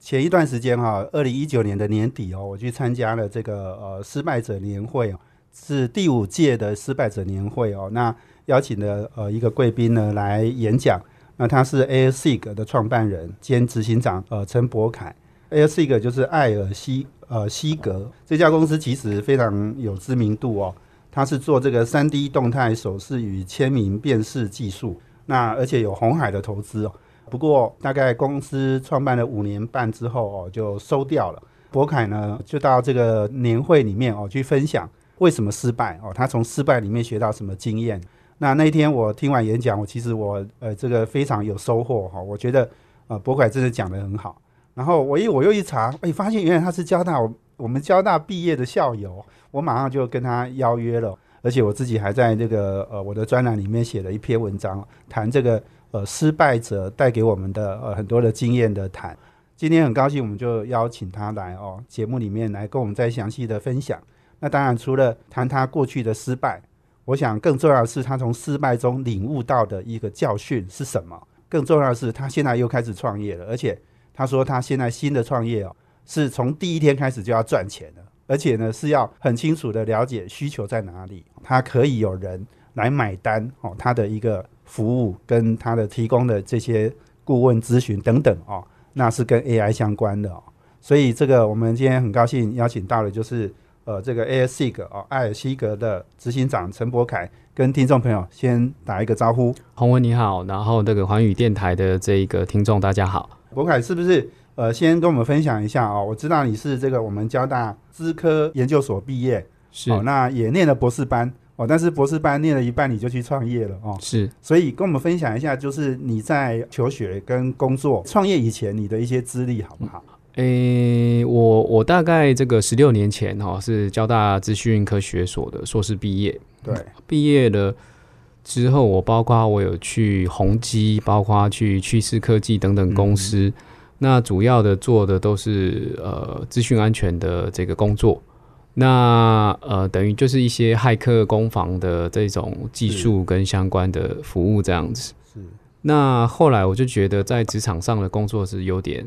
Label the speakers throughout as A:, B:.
A: 前一段时间哈，二零一九年的年底哦，我去参加了这个呃失败者年会哦，是第五届的失败者年会哦。那邀请的呃一个贵宾呢来演讲，那他是 A.Sig 的创办人兼执行长呃陈博凯，A.Sig 就是艾尔西呃西格。这家公司其实非常有知名度哦，它是做这个三 D 动态手势与签名辨识技术，那而且有红海的投资哦，不过大概公司创办了五年半之后哦就收掉了，博凯呢就到这个年会里面哦去分享为什么失败哦，他从失败里面学到什么经验。那那一天我听完演讲，我其实我呃这个非常有收获哈，我觉得呃博凯真的讲的很好。然后我一我又一查，哎，发现原来他是交大我我们交大毕业的校友，我马上就跟他邀约了，而且我自己还在这个呃我的专栏里面写了一篇文章，谈这个呃失败者带给我们的呃很多的经验的谈。今天很高兴，我们就邀请他来哦节目里面来跟我们再详细的分享。那当然除了谈他过去的失败。我想更重要的是，他从失败中领悟到的一个教训是什么？更重要的是，他现在又开始创业了，而且他说他现在新的创业哦，是从第一天开始就要赚钱了，而且呢是要很清楚的了解需求在哪里，他可以有人来买单哦，他的一个服务跟他的提供的这些顾问咨询等等哦，那是跟 AI 相关的哦，所以这个我们今天很高兴邀请到的就是。呃，这个 AirSig 哦，艾尔西格的执行长陈博凯跟听众朋友先打一个招呼。
B: 洪文你好，然后那个环宇电台的这一个听众大家好。
A: 博凯是不是呃，先跟我们分享一下哦？我知道你是这个我们交大资科研究所毕业，
B: 是
A: 哦，那也念了博士班哦，但是博士班念了一半你就去创业了哦，
B: 是。
A: 所以跟我们分享一下，就是你在求学跟工作创业以前你的一些资历好不好？
B: 诶，我我大概这个十六年前哈是交大资讯科学所的硕士毕业，
A: 对，
B: 毕业了之后，我包括我有去宏基，包括去趋势科技等等公司，那主要的做的都是呃资讯安全的这个工作，那呃等于就是一些骇客攻防的这种技术跟相关的服务这样子。是，那后来我就觉得在职场上的工作是有点。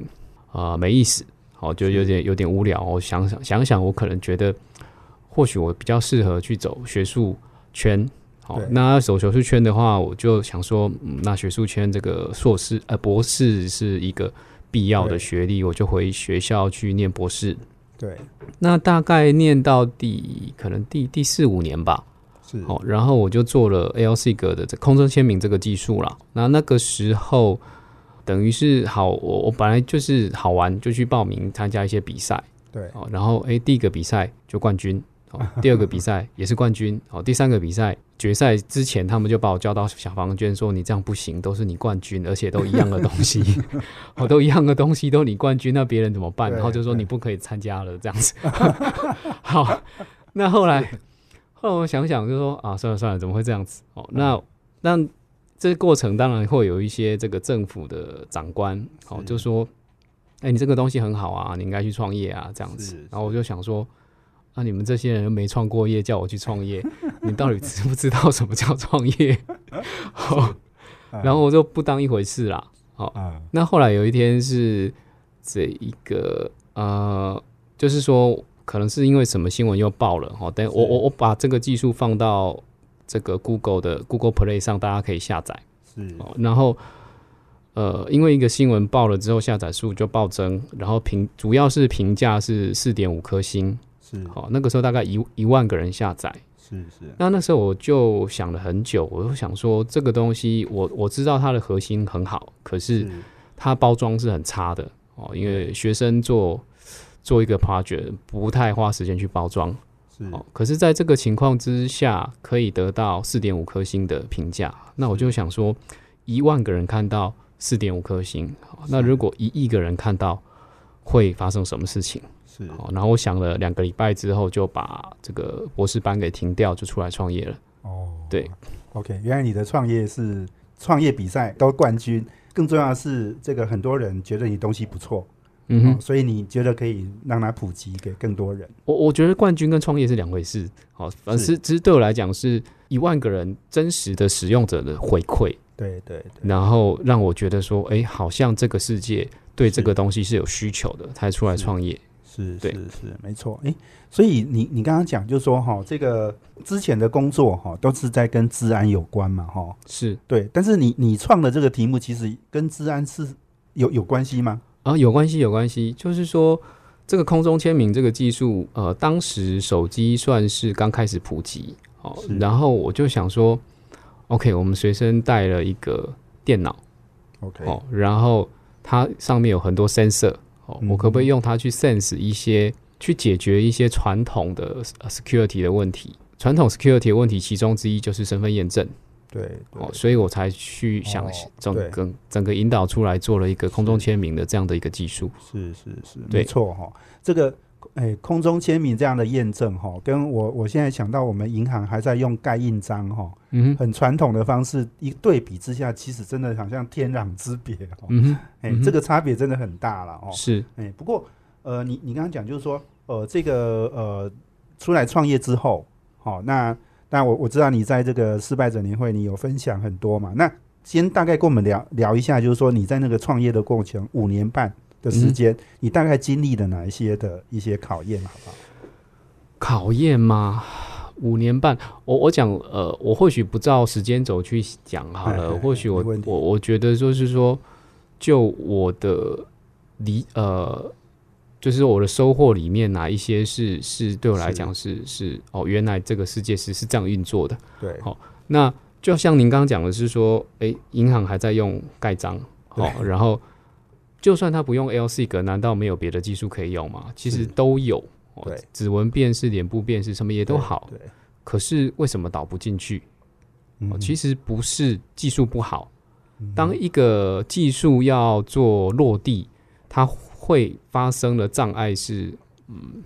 B: 啊，没意思，好，就有点有点无聊。我想想想想，我可能觉得，或许我比较适合去走学术圈。好，那走学术圈的话，我就想说，嗯那学术圈这个硕士呃博士是一个必要的学历，我就回学校去念博士。
A: 对，
B: 那大概念到第可能第第四五年吧。
A: 是，
B: 哦，然后我就做了 ALC 格的这空中签名这个技术了。那那个时候。等于是好，我我本来就是好玩，就去报名参加一些比赛，
A: 对，
B: 哦，然后哎，第一个比赛就冠军，哦，第二个比赛也是冠军，哦，第三个比赛决赛之前，他们就把我叫到小房间，说你这样不行，都是你冠军，而且都一样的东西，哦，都一样的东西，都你冠军，那别人怎么办？然后就说你不可以参加了，这样子。好，那后来后来我想想，就说啊，算了算了，怎么会这样子？哦，那那。这过程当然会有一些这个政府的长官，哦，就说，哎，你这个东西很好啊，你应该去创业啊，这样子。然后我就想说，啊，你们这些人又没创过业，叫我去创业，你到底知不知道什么叫创业？好，然后我就不当一回事啦。好，那后来有一天是这一个呃，就是说，可能是因为什么新闻又爆了，哈，等我我我把这个技术放到。这个 Google 的 Google Play 上，大家可以下载。
A: 是，
B: 然后，呃，因为一个新闻爆了之后，下载数就暴增，然后评主要是评价是四点五颗星。
A: 是，
B: 好，那个时候大概一一万个人下载。
A: 是是。
B: 那那时候我就想了很久，我就想说，这个东西我我知道它的核心很好，可是它包装是很差的哦，因为学生做做一个 project 不太花时间去包装。哦，可是，在这个情况之下，可以得到四点五颗星的评价。那我就想说，一万个人看到四点五颗星，那如果一亿个人看到，会发生什么事情。
A: 是
B: 好，然后我想了两个礼拜之后，就把这个博士班给停掉，就出来创业了。
A: 哦，
B: 对
A: ，OK，原来你的创业是创业比赛都冠军，更重要的是这个很多人觉得你东西不错，
B: 嗯哼
A: 哦，所以你觉得可以让它普及给更多人。
B: 我我觉得冠军跟创业是两回事。好，反
A: 是
B: 正其实对我来讲是一万个人真实的使用者的回馈，
A: 对对对，
B: 然后让我觉得说，哎，好像这个世界对这个东西是有需求的，才出来创业。对
A: 是是是，没错。诶，所以你你刚刚讲就是说哈，这个之前的工作哈都是在跟治安有关嘛哈，
B: 是
A: 对。但是你你创的这个题目其实跟治安是有有关系吗？
B: 啊，有关系，有关系。就是说，这个空中签名这个技术，呃，当时手机算是刚开始普及，哦，然后我就想说，OK，我们随身带了一个电脑
A: ，OK，
B: 哦，然后它上面有很多 sensor，哦，
A: 嗯
B: 我可不可以用它去 sense 一些，去解决一些传统的呃 security 的问题？传统 security 的问题，其中之一就是身份验证。
A: 对对
B: 哦，所以我才去想
A: 哦
B: 整
A: 对
B: 个整个引导出来做了一个空中签名的这样的一个技术。
A: 是是是，
B: 对
A: 没错哈。这个诶，空中签名这样的验证哈，跟我我现在想到我们银行还在用盖印章哈，
B: 嗯，
A: 很传统的方式一对比之下，其实真的好像天壤之别哦。
B: 嗯哼，
A: 哎、
B: 嗯
A: 这个差别真的很大了哦。
B: 是
A: 哎、不过呃，你你刚刚讲就是说，呃，这个呃，出来创业之后，好、那那我我知道你在这个失败者年会你有分享很多嘛，那先大概跟我们聊聊一下，就是说你在那个创业的过程五年半的时间，你大概经历了哪一些的一些考验，好不好？
B: 考验吗？五年半，我我讲，呃，我或许不照时间轴去讲好了，
A: 哎哎哎
B: 或许我我我觉得就是说，就我的理呃，就是我的收获里面哪一些是是对我来讲是是哦，原来这个世界是是这样运作的。
A: 对，
B: 好那就像您刚刚讲的是说，诶，银行还在用盖章，哦，然后就算他不用 LSIG，难道没有别的技术可以用吗？其实都有，哦
A: 对，
B: 指纹辨识、脸部辨识什么也都好，
A: 对，
B: 可是为什么导不进去？哦，其
A: 实
B: 实不是技术不好，当一个技术要做落地，它会发生的障碍是，嗯，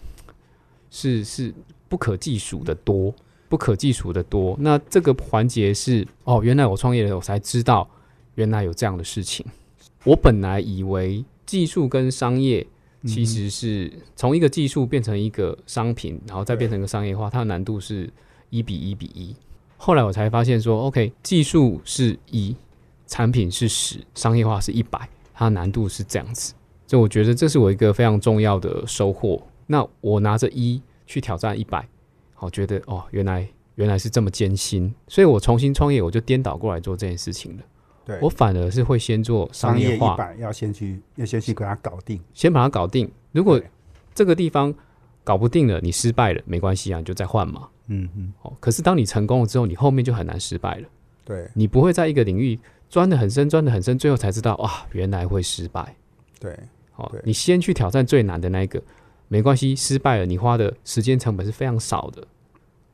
B: 是是不可计数的多，不可计数的多。那这个环节是哦，原来我创业了，我才知道原来有这样的事情。我本来以为技术跟商业其实是从一个技术变成一个商品，然后再变成一个商业化，它的难度是一比一比一。后来我才发现说，OK，技术是一，产品是十，商业化是一百，它的难度是这样子。所以我觉得这是我一个非常重要的收获。那我拿着一去挑战一百，好，觉得哦，原来原来是这么艰辛，所以我重新创业，我就颠倒过来做这件事情了。
A: 对，
B: 我反而是会先做商
A: 商业
B: 化，
A: 百要先去要先去给它搞定。
B: 先把它搞定。如果这个地方搞不定了，你失败了，没关系啊，你就再换嘛。
A: 嗯嗯，
B: 哦，可是当你成功了之后，你后面就很难失败了。
A: 对
B: 你不会在一个领域钻得很深，钻得很深，最后才知道哇，原来会失败。
A: 对
B: 哦，你先去挑战最难的那一个，没关系，失败了，你花的时间成本是非常少的，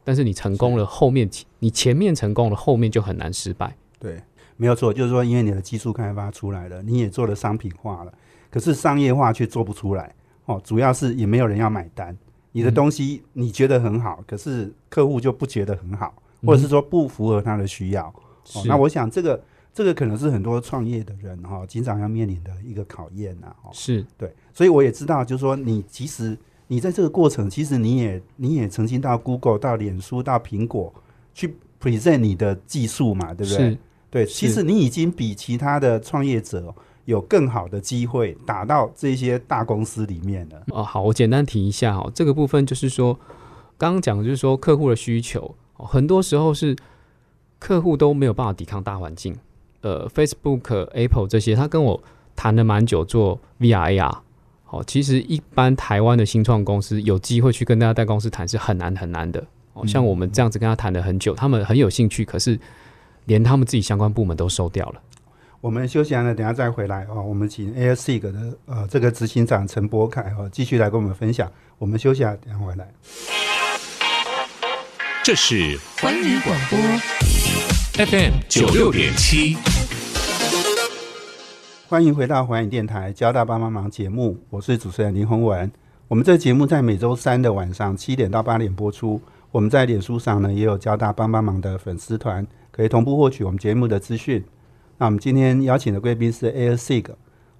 B: 但是你成功了，后面你前面成功了，后面就很难失败。
A: 对，没有错，就是说，因为你的技术开发出来了，你也做了商品化了，可是商业化却做不出来。哦，主要是也没有人要买单。你的东西你觉得很好，可是客户就不觉得很好，或者是说不符合他的需要。哦，那我想这个这个可能是很多创业的人哈、经常要面临的一个考验呐、哦，
B: 是
A: 对，所以我也知道，就是说你其实你在这个过程，其实你也你也曾经到 Google、到脸书、到苹果去 present 你的技术嘛，对不对？
B: 是
A: 对，其实你已经比其他的创业者有更好的机会打到这些大公司里面了。
B: 哦，好，我简单提一下哈，这个部分就是说，刚刚讲的就是说客户的需求，哦很多时候是客户都没有办法抵抗大环境。呃，Facebook、Apple 这些，他跟我谈了蛮久做 VR、AR。好，其实一般台湾的新创公司有机会去跟大家大公司谈是很难很难的。哦，像我们这样子跟他谈了很久，他们很有兴趣，可是连他们自己相关部门都收掉了。
A: 我们休息完了，等下再回来哦。我们请 ASIG 的呃这个执行长陈博凯哦继续来跟我们分享。我们休息啊，等下回来。
C: 这是环宇广播 FM 九六点七，
A: 欢迎回到环宇电台《交大帮帮忙》节目，我是主持人林宏文。我们这个节目在每周三的晚上七点到八点播出。我们在脸书上呢也有交大帮帮忙的粉丝团，可以同步获取我们节目的资讯。那我们今天邀请的贵宾是 AirSig，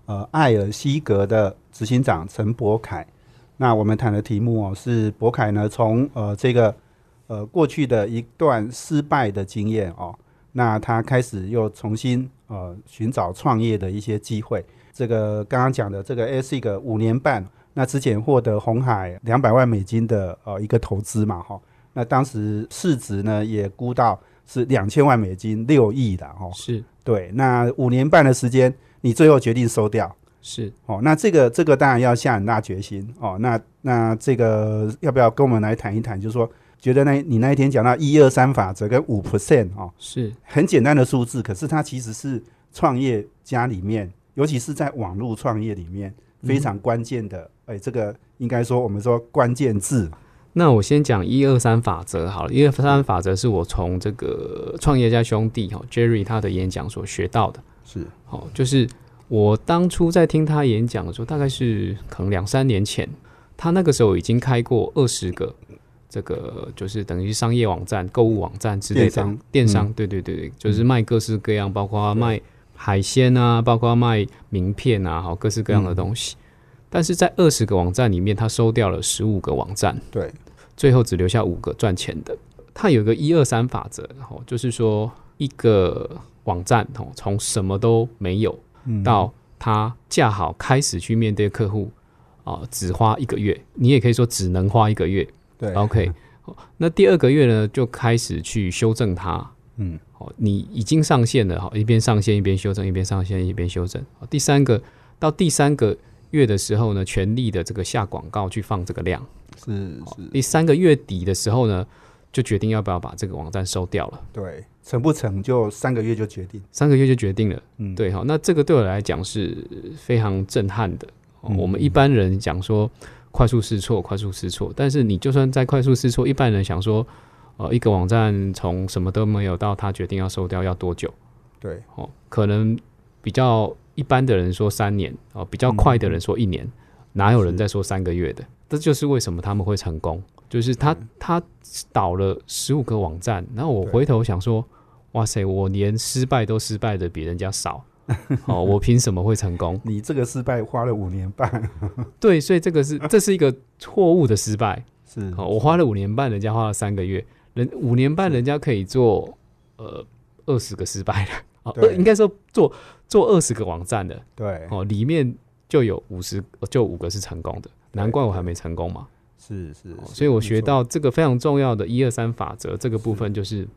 A: 呃，艾尔西格的执行长陈博凯。那我们谈的题目哦是博凯呢从呃这个呃过去的一段失败的经验哦，那他开始又重新呃寻找创业的一些机会。这个刚刚讲的这个 AirSig 五年半，那之前获得红海两百万美金的呃一个投资嘛哈，那当时市值呢也估到是两千万美金，六亿的哦。
B: 是
A: 对，那五年半的时间，你最后决定收掉。
B: 是，
A: 哦，那这个这个当然要下很大决心哦。那那这个要不要跟我们来谈一谈？就是说，觉得那你那一天讲到一二三法则跟五 percent 哦，
B: 是
A: 很简单的数字，可是它其实是创业家里面，尤其是在网络创业里面非常关键的。哎、这个应该说我们说关键字。
B: 那我先讲一二三法则好了，一二三法则是我从这个创业家兄弟哈 Jerry 他的演讲所学到的。
A: 是。
B: 好，就是我当初在听他演讲的时候，大概是可能两三年前，他那个时候已经开过二十个这个就是等于商业网站、购物网站之类的
A: 电商。
B: 电商，
A: 嗯。
B: 对对对对，就是卖各式各样，包括卖海鲜啊，包括卖名片啊，好各式各样的东西。但是在二十个网站里面，他收掉了十五个网站，
A: 对，
B: 最后只留下五个赚钱的。它有一个一二三法则，哦，就是说一个网站哦，从什么都没有
A: 嗯
B: 到他架好开始去面对客户啊、只花一个月，你也可以说只能花一个月。
A: 对
B: OK，哦那第二个月呢，就开始去修正它。
A: 嗯，
B: 哦，你已经上线了，哈，一边上线一边修正，一边上线一边修正。好第三个到第三个月的时候呢，全力的这个下广告去放这个量。
A: 是是，
B: 第三个月底的时候呢，就决定要不要把这个网站收掉了。
A: 对，成不成就三个月就决定。
B: 三个月就决定了，
A: 嗯，
B: 对，好，那这个对我来讲是非常震撼的。哦
A: 嗯
B: 我们一般人讲说快速试错，快速试错，但是你就算在快速试错，一般人想说，呃，一个网站从什么都没有到他决定要收掉要多久？
A: 对，
B: 哦，可能比较一般的人说三年，哦，比较快的人说一年，哪有人在说三个月的？这就是为什么他们会成功，就是他他倒了十五个网站，然后我回头想说，哇塞，我连失败都失败的比人家少，哦，我凭什么会成功？
A: 你这个失败花了五年半，
B: 对，所以这个是这是一个错误的失败。
A: 是
B: 哦，我花了五年半，人家花了三个月，人五年半人家可以做呃二十个失败的，哦，
A: 对。
B: 呃应该说做做二十个网站的，
A: 对，
B: 哦，里面就有五十，就五个是成功的，难怪我还没成功嘛。
A: 是是
B: 哦，所以我学到这个非常重要的一二三法则，这个部分就是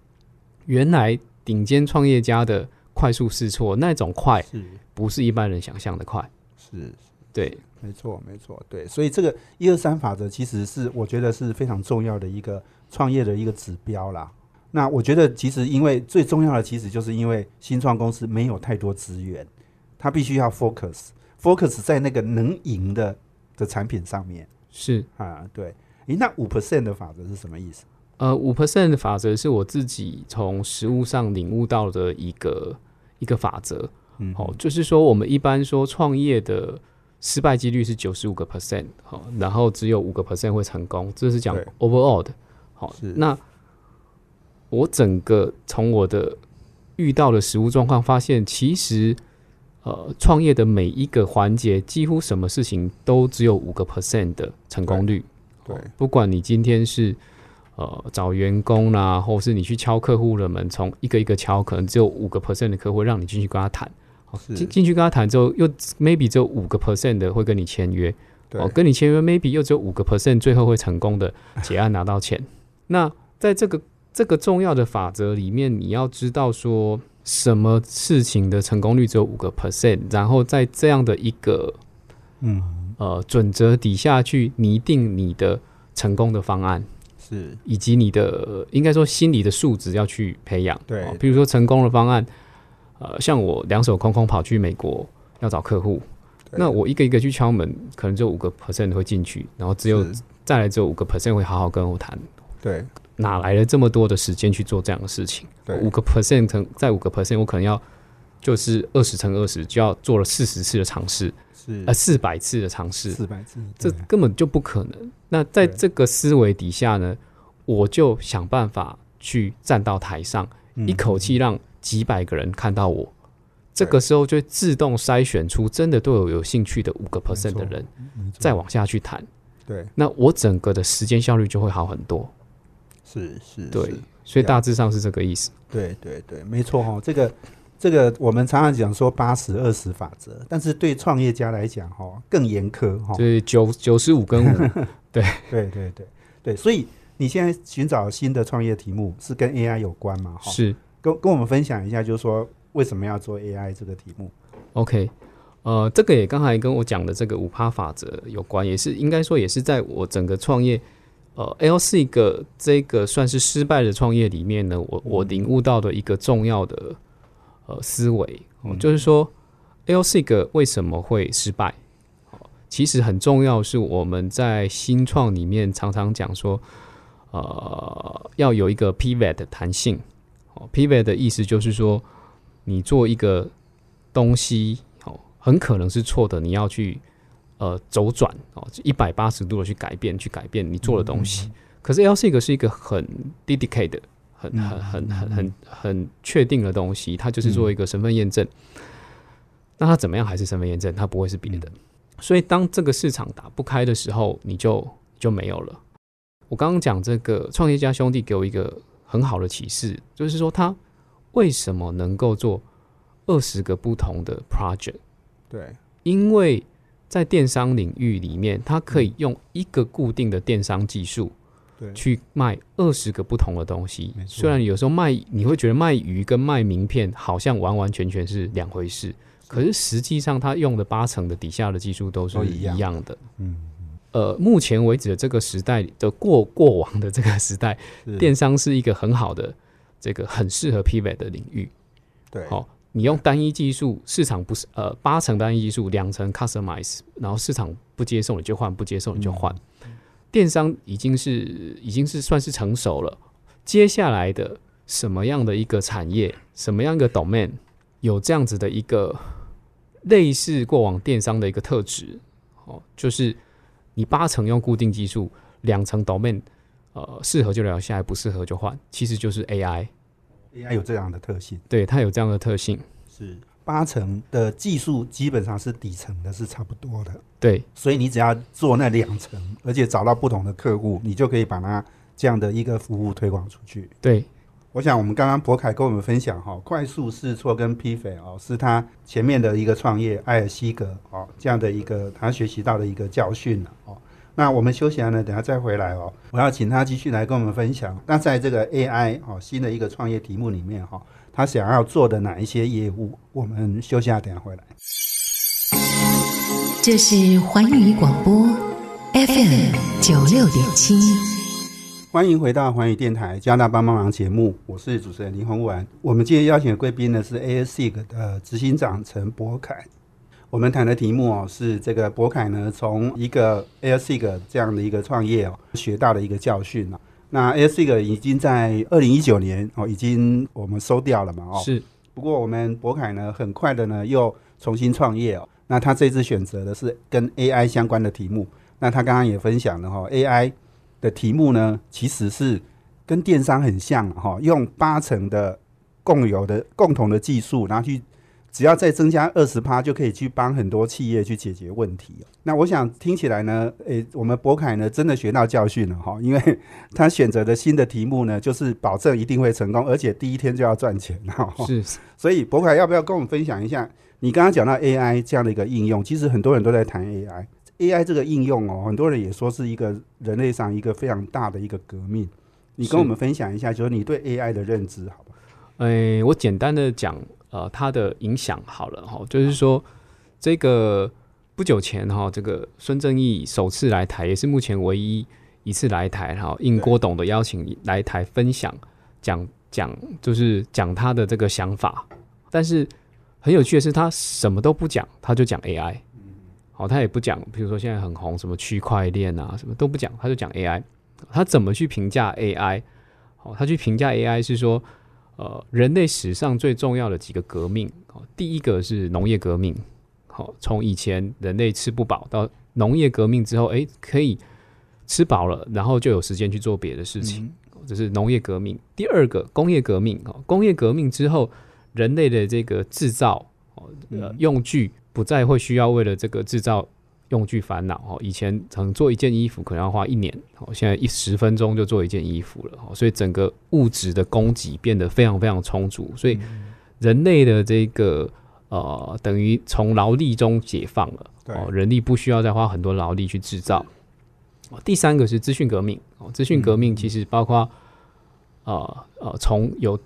B: 原来顶尖创业家的快速试错那种快，
A: 是
B: 不是一般人想象的快。
A: 是
B: 对，
A: 没错，没错，对，所以这个一二三法则其实是我觉得是非常重要的一个创业的一个指标啦。那我觉得其实因为最重要的，其实就是因为新创公司没有太多资源，它必须要 focus，focus 在那个能赢的的产品上面
B: 是
A: 啊。对，诶，那五 percent 的法则是什么意思？
B: 呃五 percent 的法则是我自己从实物上领悟到的一个一个法则。
A: 嗯，
B: 哦，就是说我们一般说创业的失败几率是九十五个 percent，好，然后只有五个 percent 会成功，这是讲 overall 的。好
A: 是，
B: 那我整个从我的遇到的实物状况发现，其实呃创业的每一个环节，几乎什么事情都只有五个 percent 的成功率。
A: 对
B: 哦不管你今天是呃找员工啦，或是你去敲客户的门，从一个一个敲，可能只有五个 percent 的客户让你进去跟他谈。好进进去跟他谈之后，又 maybe 只有五个 percent 的会跟你签约，
A: 对
B: 哦，跟你签约 maybe 又只有五个 percent 最后会成功的结案拿到钱。那在这个这个重要的法则里面，你要知道说什么事情的成功率只有五个 percent，然后在这样的一个
A: 嗯，
B: 呃准则底下去拟定你的成功的方案，
A: 是。
B: 以及你的呃应该说心理的素质要去培养。
A: 对。
B: 哦比如说成功的方案，呃，像我两手空空跑去美国要找客户，那我一个一个去敲门，可能只有五个 percent 会进去，然后只有再来只有五个 percent 会好好跟我谈，
A: 对
B: 哪来了这么多的时间去做这样的事情？
A: 对
B: 五个 percent 乘在五个 percent，我可能要就是二十乘二十，就要做了四十次的尝试，
A: 是
B: 呃，四百次的尝试，
A: 四百次，
B: 这根本就不可能。那在这个思维底下呢，我就想办法去站到台上，
A: 嗯
B: 一口气让几百个人看到我。这个时候就会自动筛选出真的对我有兴趣的五个 percent 的人，再往下去谈。
A: 对
B: 那我整个的时间效率就会好很多。
A: 是是，
B: 对
A: 是
B: 所以大致上是这个意思。
A: 对对对，没错哈、这个这个我们常常讲说八十二十法则，但是对创业家来讲哈、更严苛哈、
B: 就是九九十五跟五，
A: 对对对对，所以你现在寻找新的创业题目是跟 AI 有关嘛？哈，
B: 是
A: 跟跟我们分享一下，就是说为什么要做 AI 这个题目
B: ？OK。呃，这个也刚才跟我讲的这个五趴法则有关，也是应该说也是在我整个创业，呃，L 是一个这个算是失败的创业里面呢，我我领悟到的一个重要的呃思维，就是说 L 是一个为什么会失败？哦其实很重要是我们在新创里面常常讲说，呃，要有一个 pivot 的弹性。哦，pivot 的意思就是说，你做一个东西，哦，很可能是错的，你要去呃周转哦，一百八十度的去改变，去改变你做的东西。可是 L 是一个是一个很 dedicated、很
A: 嗯
B: 很很很很很确定的东西，它就是做一个身份验证。那它怎么样还是身份验证，它不会是别的。所以当这个市场打不开的时候，你就就没有了。我刚刚讲这个创业家兄弟给我一个很好的启示，就是说他为什么能够做二十个不同的 project？
A: 对，
B: 因为在电商领域里面，它可以用一个固定的电商技术
A: 对。
B: 去卖二十个不同的东西。虽然有时候卖你会觉得卖鱼跟卖名片好像完完全全是两回事，可是实际上它用的八成的底下的技术都是一
A: 样。
B: 样的。
A: 嗯，
B: 呃，目前为止的这个时代的过过往的这个时代，电商是一个很好的这个很适合 pivot 的领域。
A: 对，
B: 好、你用单一技术，市场不是呃八成单一技术，两成 customize，然后市场不接受你就换，不接受你就换。电商已经是已经是算是成熟了，接下来的什么样的一个产业，什么样一个 domain 有这样子的一个类似过往电商的一个特质，哦，就是你八成用固定技术，两成 domain，呃，适合就留下来，不适合就换，其实就是 AI，
A: AI 有这样的特性，
B: 对它有这样的特性，
A: 是八成的技术基本上是底层的，是差不多的，
B: 对。
A: 所以你只要做那两层，而且找到不同的客户，你就可以把它这样的一个服务推广出去。
B: 对，
A: 我想我们刚刚博凯跟我们分享哈，快速试错跟批肥哦，是他前面的一个创业艾尔西格哦这样的一个他学习到的一个教训了哦。那我们休息完了，等下再回来哦。我要请他继续来跟我们分享。那在这个 AI 哦新的一个创业题目里面哈、他想要做的哪一些业务？我们休息下，等下回来。
D: 这是环宇广播 FM 九六点七。
A: 欢迎回到环宇电台加拿大帮帮忙节目，我是主持人林宏文。我们今天邀请的贵宾呢是 ASIG 的执行长陈博凯。我们谈的题目哦是这个博凯呢从一个 ASIG 这样的一个创业哦学到的一个教训啊。那 ASIG 已经在二零一九年哦已经我们收掉了嘛哦，
B: 是
A: 不过我们博凯呢，很快的呢又重新创业哦。那他这次选择的是跟 AI 相关的题目。那他刚刚也分享了哈、AI 的题目呢，其实是跟电商很像哈、用八成的共有的共同的技术，然后去只要再增加二十趴，就可以去帮很多企业去解决问题。那我想听起来呢，诶、我们博凯呢真的学到教训了哈，因为 他选择的新的题目呢，就是保证一定会成功，而且第一天就要赚钱哈。
B: 是，
A: 所以博凯要不要跟我们分享一下？你刚刚讲到 AI 这样的一个应用，其实很多人都在谈 AI。AI 这个应用哦，很多人也说是一个人类上一个非常大的一个革命。你跟我们分享一下，就是你对 AI 的认知，好吧？
B: 诶、我简单的讲，呃，它的影响好了哈，就是说，这个不久前哈，这个孙正义首次来台，也是目前唯一一次来台哈，应郭董的邀请来台分享，讲讲就是讲他的这个想法，但是很有趣的是，他什么都不讲，他就讲 AI，好，他也不讲，比如说现在很红什么区块链啊，什么都不讲，他就讲 AI，他怎么去评价 AI？好，他去评价 AI 是说。呃人类史上最重要的几个革命。哦，第一个是农业革命。好，从以前人类吃不饱到农业革命之后，诶，可以吃饱了，然后就有时间去做别的事情。这是农业革命。第二个工业革命。哦，工业革命之后，人类的这个制造哦，呃，用具不再会需要为了这个制造。用具烦恼哦，以前可能做一件衣服可能要花一年，哦，现在一十分钟就做一件衣服了，哦，所以整个物质的供给变得非常非常充足，所以人类的这个呃，等于从劳力中解放了，哦，人力不需要再花很多劳力去制造。第三个是资讯革命，哦，资讯革命其实包括呃呃，从有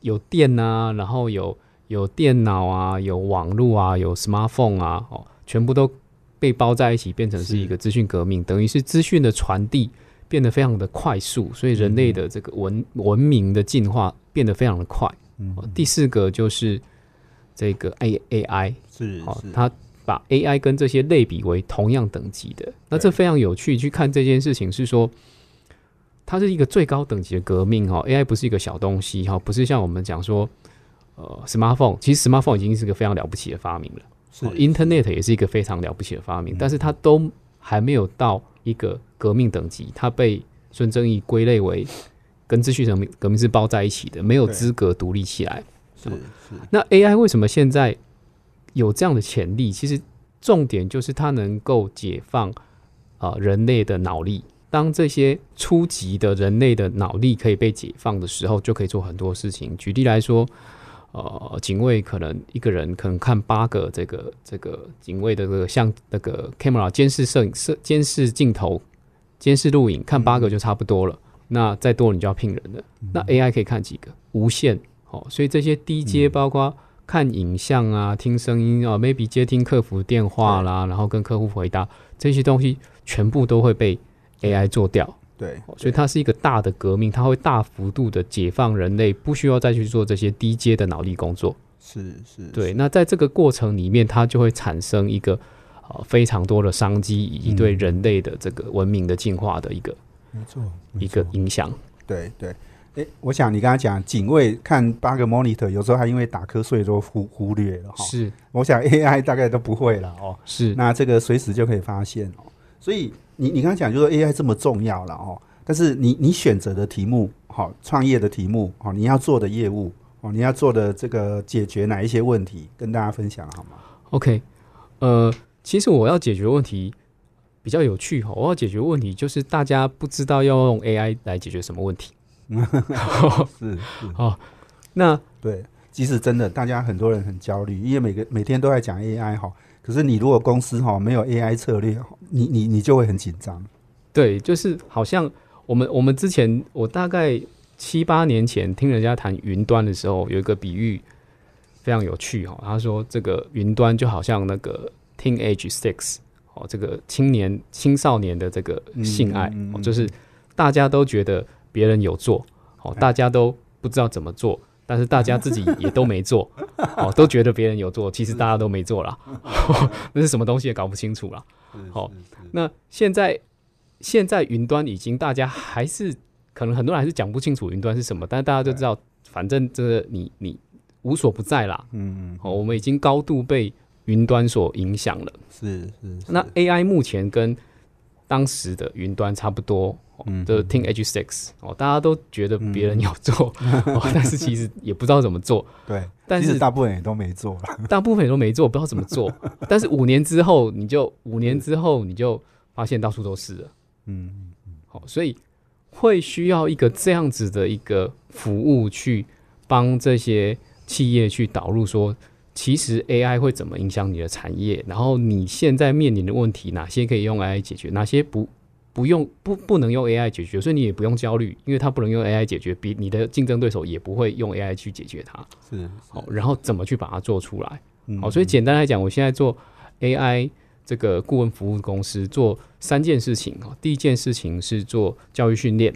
B: 有电啊，然后有有电脑啊，有网络啊，有 smartphone 啊，哦，全部都。被包在一起，变成是一个资讯革命，等于是资讯的传递变得非常的快速，所以人类的这个文文明的进化变得非常的快。嗯，第四个就是这个 A A I
A: 是，好，
B: 他把 A I 跟这些类比为同样等级的，那这非常有趣。去看这件事情是说，它是一个最高等级的革命哈。A I 不是一个小东西哈，不是像我们讲说，呃，smartphone，其实 smartphone 已经是个非常了不起的发明了。Internet 也是一个非常了不起的发明，但是它都还没有到一个革命等级，它被孙正义归类为跟资讯革命革命是包在一起的，没有资格独立起来。
A: 是是。
B: 那 AI 为什么现在有这样的潜力？其实重点就是它能够解放啊人类的脑力。当这些初级的人类的脑力可以被解放的时候，就可以做很多事情。举例来说。呃，警卫可能一个人可能看八个这个这个警卫的这个像那个 camera 监视摄影摄监视镜头监视录影看八个就差不多了。那再多你就要聘人了。那 AI 可以看几个？无限哦。所以这些低阶包括看影像啊、听声音啊、maybe 接听客服电话啦，然后跟客户回答这些东西，全部都会被 AI 做掉。
A: 对，
B: 所以它是一个大的革命，它会大幅度的解放人类，不需要再去做这些低阶的脑力工作。
A: 是是，
B: 对。那在这个过程里面，它就会产生一个呃非常多的商机，以及对人类的这个文明的进化的一个
A: 没错
B: 一个影响。
A: 对对，哎，我想你刚才讲警卫看八个 monitor，有时候还因为打瞌睡都忽忽略了哈。
B: 是，
A: 我想 AI 大概都不会了哦。
B: 是，
A: 那这个随时就可以发现哦。所以。你你刚刚讲就说 AI 这么重要了哦，但是你你选择的题目好，创业的题目好，你要做的业务哦，你要做的这个解决哪一些问题，跟大家分享好吗
B: ？OK，呃，其实我要解决问题比较有趣哈，我要解决问题就是大家不知道要用 AI 来解决什么问题，
A: 是
B: 哦，那
A: 对，即使真的大家很多人很焦虑，因为每个每天都在讲 AI 哈。可是你如果公司哈没有 AI 策略，你你你就会很紧张。
B: 对，就是好像我们我们之前我大概七八年前听人家谈云端的时候，有一个比喻非常有趣哈。他说这个云端就好像那个 teenage sex 哦，这个青年青少年的这个性爱，就是大家都觉得别人有做，哦，大家都不知道怎么做。但是大家自己也都没做，哦，都觉得别人有做，其实大家都没做了，那是什么东西也搞不清楚了。好，那现在现在云端已经大家还是可能很多人还是讲不清楚云端是什么，但是大家就知道，反正这个你你无所不在啦。嗯嗯，好，我们已经高度被云端所影响了。
A: 是是，
B: 那 AI 目前跟当时的云端差不多。嗯，的 T H Six 哦，大家都觉得别人有做，但是其实也不知道怎么做。
A: 对，但是大部分也都没做了，
B: 大部分也都没做，不知道怎么做。但是五年之后，你就五年之后你就发现到处都是了。嗯嗯嗯，好，所以会需要一个这样子的一个服务去帮这些企业去导入，说其实 A I 会怎么影响你的产业，然后你现在面临的问题哪些可以用 A I 解决，哪些不。不用不不能用 AI 解决，所以你也不用焦虑，因为它不能用 AI 解决，比你的竞争对手也不会用 AI 去解决它。
A: 是
B: 好，然后怎么去把它做出来？好，所以简单来讲，我现在做 AI 这个顾问服务公司，做三件事情啊。第一件事情是做教育训练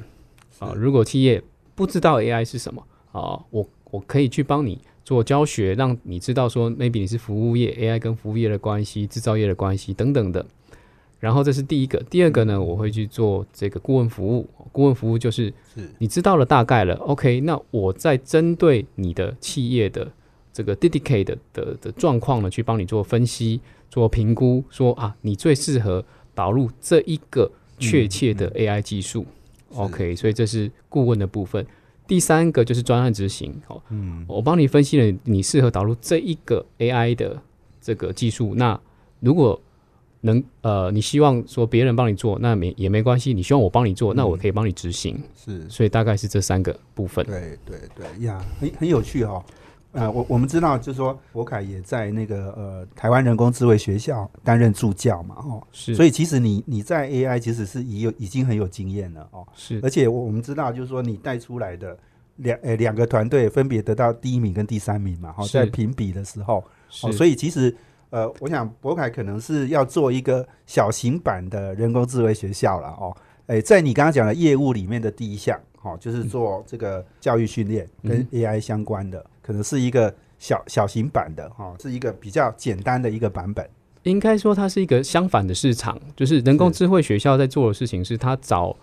B: 啊。如果企业不知道 AI 是什么啊，我我可以去帮你做教学，让你知道说，maybe 你是服务业，AI 跟服务业的关系、制造业的关系等等的。然后这是第一个，第二个呢，我会去做这个顾问服务。顾问服务就是
A: 是
B: 你知道了大概了，OK，那我在针对你的企业的这个 dedicate 的的的状况呢，去帮你做分析、做评估，说啊，你最适合导入这一个确切的 AI 技术。OK，所以这是顾问的部分。第三个就是专案执行，哦，
A: 嗯
B: 我帮你分析了你适合导入这一个 AI 的这个技术。那如果能呃，你希望说别人帮你做，那没也没关系。你希望我帮你做，那我可以帮你执行。
A: 是
B: 所以大概是这三个部分。
A: 对对对呀，很很有趣哦。呃，我我们知道，就是说，博凯也在那个呃台湾人工智慧学校担任助教嘛，哦，
B: 是，
A: 所以其实你你在 AI 其实是已有已经很有经验了哦，
B: 是。
A: 而且我我们知道，就是说你带出来的两呃两个团队分别得到第一名跟第三名嘛，哈、
B: 是
A: 在评比的时候，
B: 是。
A: 哦，所以其实呃，我想博凯可能是要做一个小型版的人工智慧学校了哦。诶，在你刚刚讲的业务里面的第一项，哦，就是做这个教育训练跟
B: 嗯
A: AI 相关的，可能是一个小小型版的哈、哦，是一个比较简单的一个版本。
B: 应该说它是一个相反的市场，就是人工智慧学校在做的事情是，他找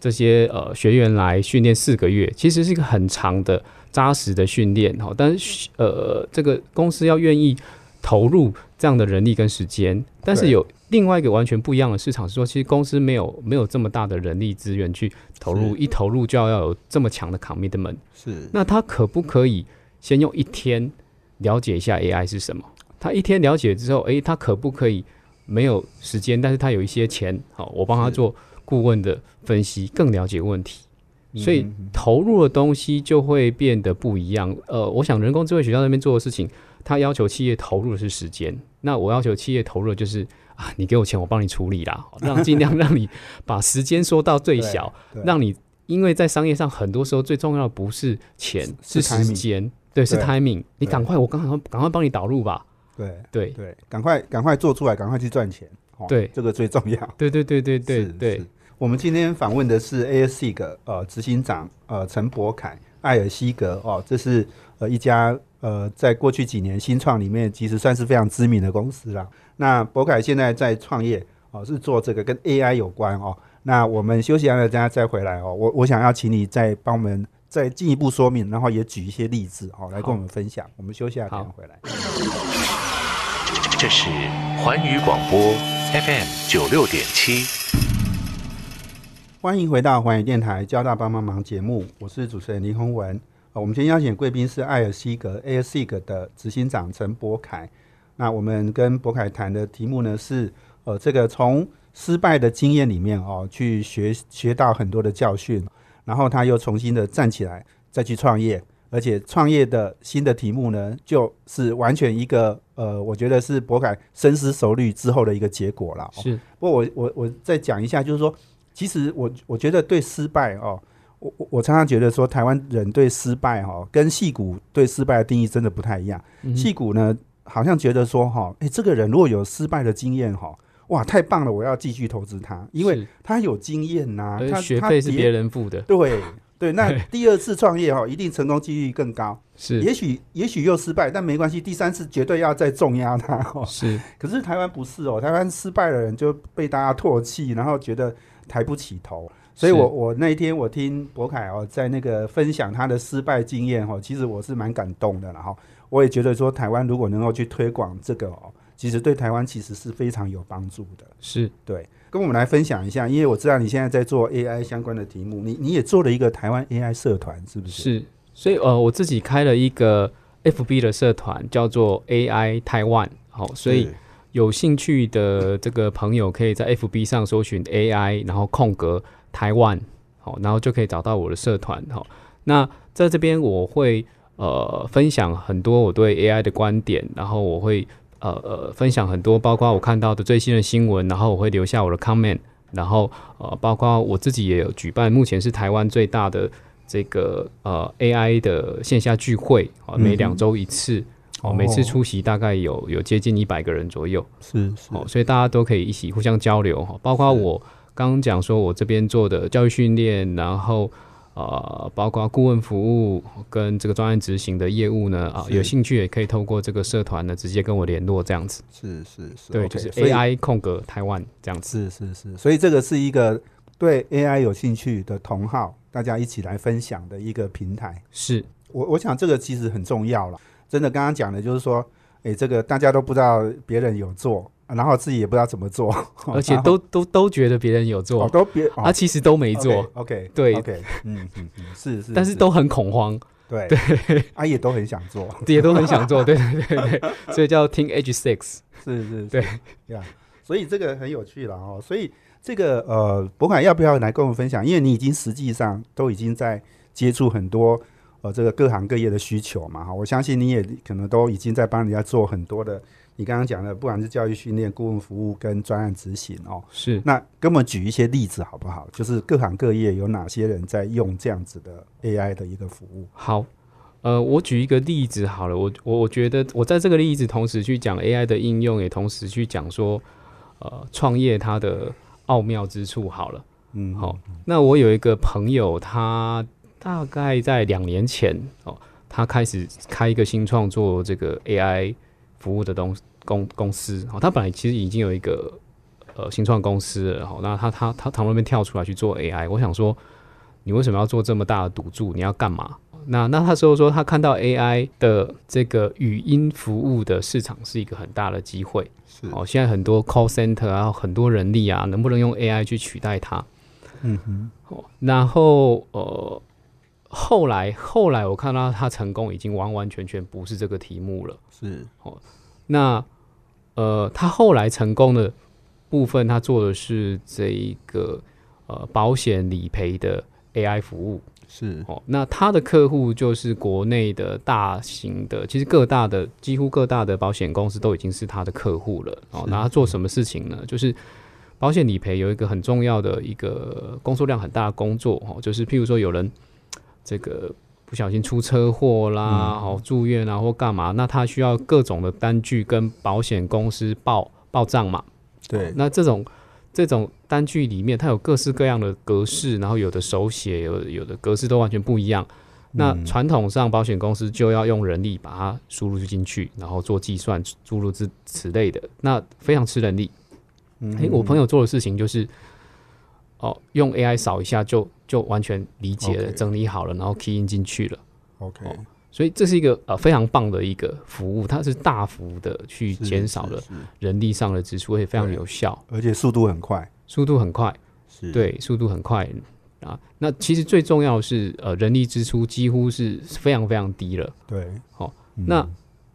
B: 这些呃学员来训练四个月，其实是一个很长的扎实的训练哈。但是呃，这个公司要愿意投入这样的人力跟时间，但是有另外一个完全不一样的市场是说，其实公司没有没有这么大的人力资源去投入，一投入就要要有这么强的 commitment。
A: 是。
B: 那他可不可以先用一天了解一下 AI 是什么？他一天了解之后，诶，他可不可以没有时间，但是他有一些钱，好，我帮他做顾问的分析，更了解问题，所以投入的东西就会变得不一样。呃，我想人工智慧学校那边做的事情，他要求企业投入的是时间，那我要求企业投入的就是啊，你给我钱，我帮你处理啦，好 让尽量让你把时间缩到最小，
A: 对
B: 让你因为在商业上很多时候最重要的不是钱，
A: 是
B: 时间，对，是 timing。你
A: 对。
B: 赶快，我刚好赶快帮你导入吧。
A: 对
B: 对，
A: 对，赶快赶快做出来，赶快去赚钱。哦
B: 对。
A: 这个最重要。
B: 对对对对对对，
A: 我们今天访问的是 ASIC 呃执行长呃陈博凯艾尔西格哦，这是呃一家呃在过去几年新创里面其实算是非常知名的公司啦。那博凯现在在创业哦，是做这个跟 AI 有关哦。那我们休息完了，大家再回来哦。我我想要请你再帮我们再进一步说明，然后也举一些例子哦，来跟我们分享。我们休息一下，等回来。
C: 这是环宇广播 FM 九六点七。
A: 欢迎回到环宇电台交大帮帮忙节目，我是主持人林宏文。呃我们今天邀请贵宾是艾尔西格 ASIG 的执行长陈博凯。那我们跟博凯谈的题目呢是，呃，这个从失败的经验里面哦，去学学到很多的教训，然后他又重新的站起来，再去创业，而且创业的新的题目呢，就是完全一个呃，我觉得是博凯深思熟虑之后的一个结果了。哦
B: 是
A: 不过我我我再讲一下，就是说，其实我我觉得对失败哦，我我我常常觉得说，台湾人对失败哦，跟戏骨对失败的定义真的不太一样。
B: 嗯
A: 戏骨呢，好像觉得说哈，诶，这个人如果有失败的经验哈，哇，太棒了，我要继续投资他，因为他有经验呐、
B: 学费是别人付的，
A: 对对，那第二次创业哈，一定成功几率更高。
B: 是。
A: 也许也许又失败，但没关系，第三次绝对要再重压他哦。
B: 是。
A: 可是台湾不是哦，台湾失败的人就被大家唾弃，然后觉得抬不起头。所以我我那一天我听博凯哦，在那个分享他的失败经验哦，其实我是蛮感动的，然后我也觉得说台湾如果能够去推广这个哦，其实对台湾其实是非常有帮助的。
B: 是
A: 对，跟我们来分享一下，因为我知道你现在在做 AI 相关的题目，你你也做了一个台湾 AI 社团，是不是？
B: 是，所以呃，我自己开了一个 FB 的社团，叫做 AI 台湾，好，所以
A: 是
B: 有兴趣的这个朋友可以在 FB 上搜寻 AI，然后空格台湾，好，然后就可以找到我的社团，好。那在这边我会呃分享很多我对 AI 的观点，然后我会呃呃分享很多包括我看到的最新的新闻，然后我会留下我的 comment，然后呃包括我自己也有举办，目前是台湾最大的这个呃 AI 的线下聚会，啊，每两周一次。哦，每次出席大概有有接近一百个人左右，
A: 是是
B: 哦，所以大家都可以一起互相交流哈。包括我刚刚讲说，我这边做的教育训练，然后呃，包括顾问服务跟这个专案执行的业务呢，啊，有兴趣也可以透过这个社团呢直接跟我联络，这样子。
A: 是是是，
B: 对就是 AI 空格台湾这样子。
A: 是是是，所以这个是一个对 AI 有兴趣的同好，大家一起来分享的一个平台。
B: 是
A: 我我想这个其实很重要了。真的，刚刚讲的就是说，哎，这个大家都不知道别人有做，然后自己也不知道怎么做，
B: 而且都都都觉得别人有做。
A: 哦，都别
B: 啊，其实都没做
A: ，OK，
B: 对
A: ，OK，嗯嗯嗯，是是，
B: 但是都很恐慌，
A: 对。对，啊也都很想做，
B: 也都很想做，对对对对，所以叫 Teenage Six。
A: 是是，是。
B: 对。
A: 呀，所以这个很有趣了哦。所以这个呃，博凯要不要来跟我们分享？因为你已经实际上都已经在接触很多呃这个各行各业的需求嘛哈。我相信你也可能都已经在帮人家做很多的，你刚刚讲的，不管是教育训练、顾问服务跟专案执行哦。
B: 是
A: 那跟我们举一些例子好不好？就是各行各业有哪些人在用这样子的 AI 的一个服务？
B: 好。呃，我举一个例子好了，我我我觉得我在这个例子同时去讲 AI 的应用，也同时去讲说，呃，创业它的奥妙之处好了。
A: 嗯，
B: 好、那我有一个朋友，他大概在两年前哦，他开始开一个新创作这个 AI 服务的东公公司。哦，他本来其实已经有一个呃新创公司了。哦、那他他他从那边跳出来去做 AI，我想说，你为什么要做这么大的赌注？你要干嘛？那那他说说他看到 AI 的这个语音服务的市场是一个很大的机会。
A: 是，
B: 哦，现在很多 call center 啊，很多人力啊，能不能用 AI 去取代它？
A: 嗯哼，
B: 哦，然后呃，后来后来我看到他成功，已经完完全全不是这个题目了。
A: 是哦，
B: 那呃，他后来成功的部分，他做的是这一个呃保险理赔的 AI 服务。
A: 是，
B: 哦，那他的客户就是国内的大型的，其实各大的几乎各大的保险公司都已经是他的客户了。哦，那他做什么事情呢？就是保险理赔有一个很重要的一个工作量很大的工作哦，就是譬如说有人这个不小心出车祸啦，哦住院啊或干嘛，那他需要各种的单据跟保险公司报报账嘛。
A: 对，
B: 那这种这种单据里面，它有各式各样的格式，然后有的手写，有有的格式都完全不一样。那
A: 嗯
B: 传统上保险公司就要用人力把它输入进去，然后做计算、诸如此此类的，那非常吃人力。
A: 嗯
B: 诶，我朋友做的事情就是，哦，用 AI 扫一下就就完全理解了整理好了，然后 key in 进去了。
A: OK，
B: 哦所以这是一个呃非常棒的一个服务，它是大幅的去减少了人力上的支出，而且非常有效，
A: 而且速度很快，
B: 速度很快。
A: 是，
B: 对，速度很快啊。那其实最重要的是，呃，人力支出几乎是非常非常低了。
A: 对，
B: 好
A: 嗯，
B: 那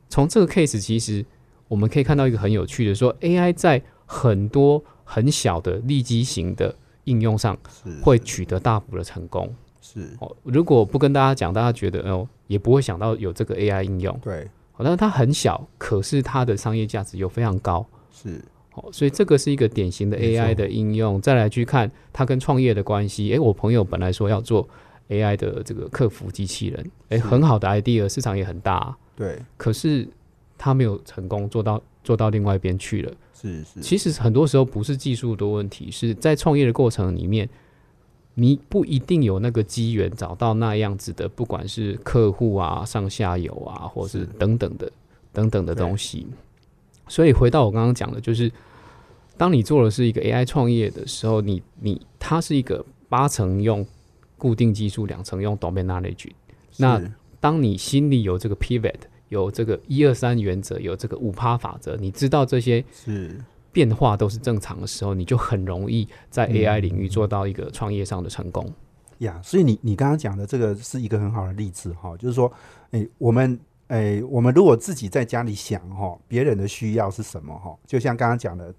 B: 从这个 case，其实我们可以看到一个很有趣的，说 AI 在很多很小的利基型的应用上
A: 是
B: 会取得大幅的成功。
A: 是，
B: 哦，如果不跟大家讲，大家觉得哦，也不会想到有这个 AI 应用。
A: 对，
B: 哦，但是它很小，可是它的商业价值又非常高。
A: 是，
B: 哦，所以这个是一个典型的 AI 的应用。再来去看它跟创业的关系。诶，我朋友本来说要做 AI 的这个客服机器人，诶，
A: 是
B: 很好的 idea，市场也很大，
A: 对，
B: 可是他没有成功做到做到另外一边去了。
A: 是是，
B: 其实很多时候不是技术的问题，是在创业的过程里面，你不一定有那个机缘找到那样子的，不管是客户啊、上下游啊，或是
A: 是
B: 等等的等等的东西。所以回到我刚刚讲的，就是当你做的是一个 AI 创业的时候，你你它是一个八成用固定技术，两成用 domain knowledge。那当你心里有这个 pivot，有这个一二三原则，有这个五趴法则，你知道这些
A: 是。
B: 变化都是正常的时候，你就很容易在
A: 嗯。
B: AI 领域做到一个创业上的成功。
A: 呀，所以你你刚刚讲的这个是一个很好的例子哈，就是说，哎，我们哎，我们如果自己在家里想哈，别人的需要是什么哈，就像刚刚讲的，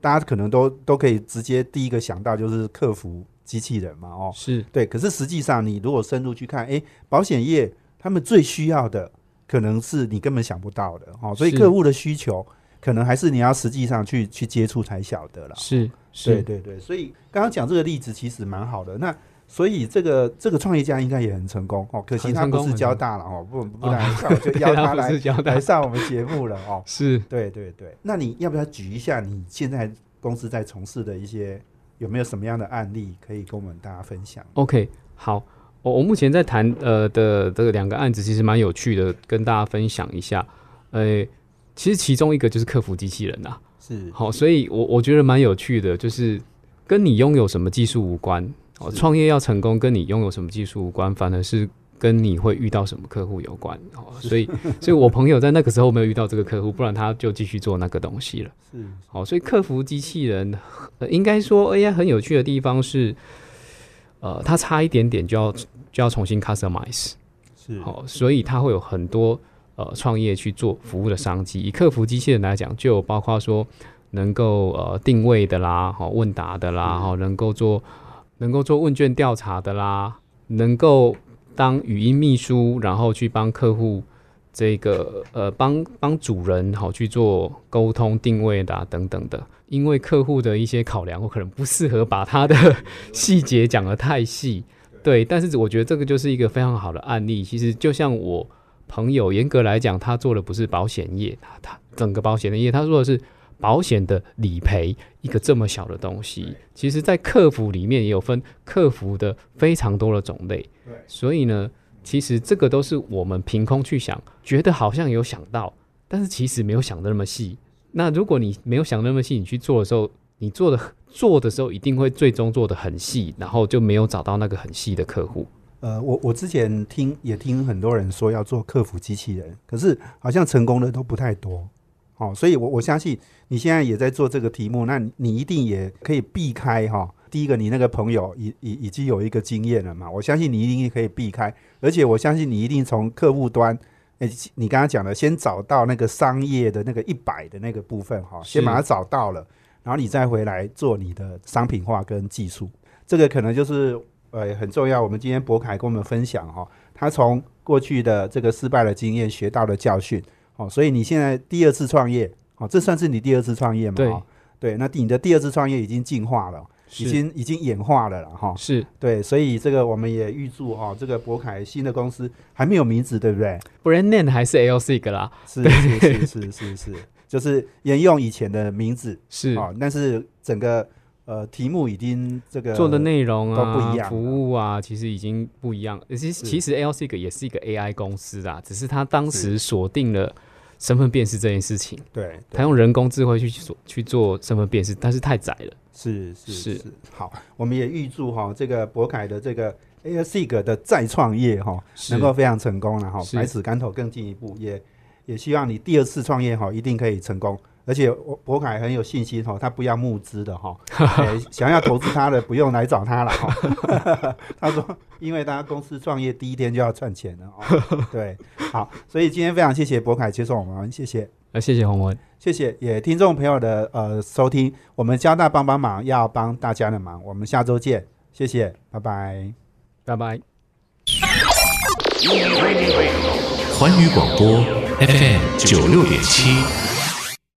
A: 大家可能都都可以直接第一个想到就是客服机器人嘛哦，
B: 是。
A: 对，可是实际上你如果深入去看，哎，保险业他们最需要的可能是你根本想不到的哦，所以客户的需求可能还是你要实际上去去接触才晓得了。
B: 是
A: 对
B: 是，
A: 对对，所以刚刚讲这个例子其实蛮好的。那所以这个这个创业家应该也很成功哦，可惜他不是交大了哦，不不
B: 哦
A: 然就邀他来 来上我们节目了哦。
B: 是
A: 对对对，那你要不要举一下你现在公司在从事的一些有没有什么样的案例可以跟我们大家分享
B: ？OK 好。我我目前在谈呃的这个两个案子，其实蛮有趣的，跟大家分享一下。呃，其实其中一个就是客服机器人呐、
A: 是
B: 好，所以我我觉得蛮有趣的，就是跟你拥有什么技术无关。哦，创业要成功，跟你拥有什么技术无关，反而是跟你会遇到什么客户有关。哦，所以，所以我朋友在那个时候没有遇到这个客户，不然他就继续做那个东西了。
A: 是
B: 好，所以客服机器人，呃、应该说 AI 很有趣的地方是，呃，它差一点点就要就要重新 customize。
A: 是
B: 好、所以它会有很多呃创业去做服务的商机。以客服机器人来讲，就有包括说能够呃定位的啦，好、问答的啦，好、能够做能够做问卷调查的啦，能够当语音秘书，然后去帮客户这个呃帮帮主人好、去做沟通定位的、啊、等等的。因为客户的一些考量，我可能不适合把他的 细节讲得太细，对，但是我觉得这个就是一个非常好的案例。其实就像我朋友，严格来讲，他做的不是保险业，他他整个保险的业，他做的是保险的理赔，一个这么小的东西。其实，在客服里面也有分客服的非常多的种类，所以呢，其实这个都是我们凭空去想，觉得好像有想到，但是其实没有想的那么细。那如果你没有想那么细，你去做的时候，你做的做的时候一定会最终做的很细，然后就没有找到那个很细的客户。
A: 呃，我我之前听也听很多人说要做客服机器人，可是好像成功的都不太多。哦，所以我我相信你现在也在做这个题目，那你你一定也可以避开哈、第一个，你那个朋友已已已经有一个经验了嘛，我相信你一定可以避开，而且我相信你一定从客户端，诶、你刚刚讲的，先找到那个商业的那个一百的那个部分哈、先把它找到了，然后你再回来做你的商品化跟技术，这个可能就是呃很重要。我们今天博凯跟我们分享哈、他从过去的这个失败的经验学到了教训，哦，所以你现在第二次创业，哦，这算是你第二次创业嘛？
B: 对，
A: 那你的第二次创业已经进化了，已经已经演化了了哈。
B: 是。
A: 对，所以这个我们也预祝哈、这个博凯新的公司还没有名字，对不对
B: ？brand name 还是 LC 啦，
A: 是是是是是是，就是沿用以前的名字
B: 是。
A: 哦，但是整个呃题目已经这个
B: 做的内容
A: 都
B: 啊、
A: 不一样
B: 服务啊，其实已经不一样。其实其实 LC 也是一个 AI 公司啊，只是他当时锁定了身份辨识这件事情，
A: 对，
B: 他用人工智慧去做去做身份辨识，但是太窄了。
A: 是是
B: 是
A: 是，好，我们也预祝哈、这个博凯的这个 ASIG 的再创业哈、
B: 是
A: 能够非常成功了哈，
B: 是
A: 百尺竿头更进一步，也也希望你第二次创业哈、一定可以成功。而且我博凯很有信心哈、他不要募资的哈、呃 想要投资他的不用来找他了哈、他说，因为他公司创业第一天就要赚钱了哦。对，好，所以今天非常谢谢博凯接受我们，谢谢。
B: 呃，谢谢洪文，
A: 谢谢，也听众朋友的呃收听，我们交大帮帮忙要帮大家的忙，我们下周见，谢谢，拜拜。
B: 拜拜。
C: 环宇广播 FM 九六点七。